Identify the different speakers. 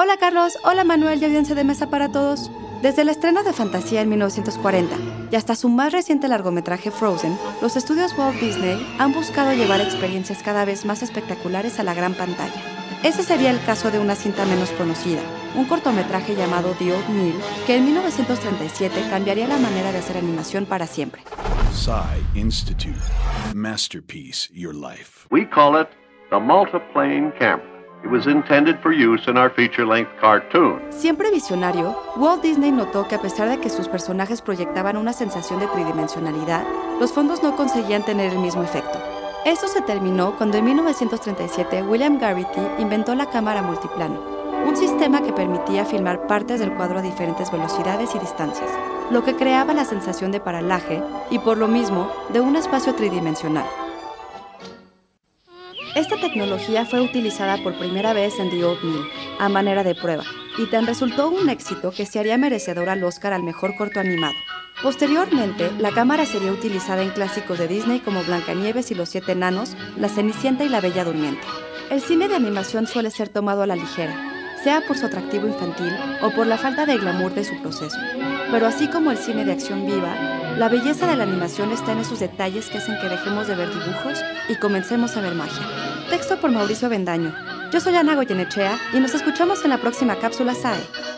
Speaker 1: Hola Carlos, hola Manuel y audiencia de mesa para todos. Desde el estreno de Fantasía en 1940 y hasta su más reciente largometraje Frozen, los estudios Walt Disney han buscado llevar experiencias cada vez más espectaculares a la gran pantalla. Ese sería el caso de una cinta menos conocida, un cortometraje llamado The Old Mill, que en 1937 cambiaría la manera de hacer animación para siempre.
Speaker 2: Institute. Masterpiece Your Life.
Speaker 3: We call it the Multiplane Camera.
Speaker 1: Siempre visionario, Walt Disney notó que a pesar de que sus personajes proyectaban una sensación de tridimensionalidad, los fondos no conseguían tener el mismo efecto. Eso se terminó cuando en 1937 William Garrity inventó la cámara multiplano, un sistema que permitía filmar partes del cuadro a diferentes velocidades y distancias, lo que creaba la sensación de paralaje y por lo mismo de un espacio tridimensional. Esta tecnología fue utilizada por primera vez en The Old Mill, a manera de prueba, y tan resultó un éxito que se haría merecedor al Oscar al mejor corto animado. Posteriormente, la cámara sería utilizada en clásicos de Disney como Blancanieves y los Siete Enanos, La Cenicienta y La Bella Durmiente. El cine de animación suele ser tomado a la ligera, sea por su atractivo infantil o por la falta de glamour de su proceso. Pero así como el cine de acción viva, la belleza de la animación está en esos detalles que hacen que dejemos de ver dibujos y comencemos a ver magia. Texto por Mauricio Bendaño. Yo soy Ana Goyenechea y nos escuchamos en la próxima cápsula SAE.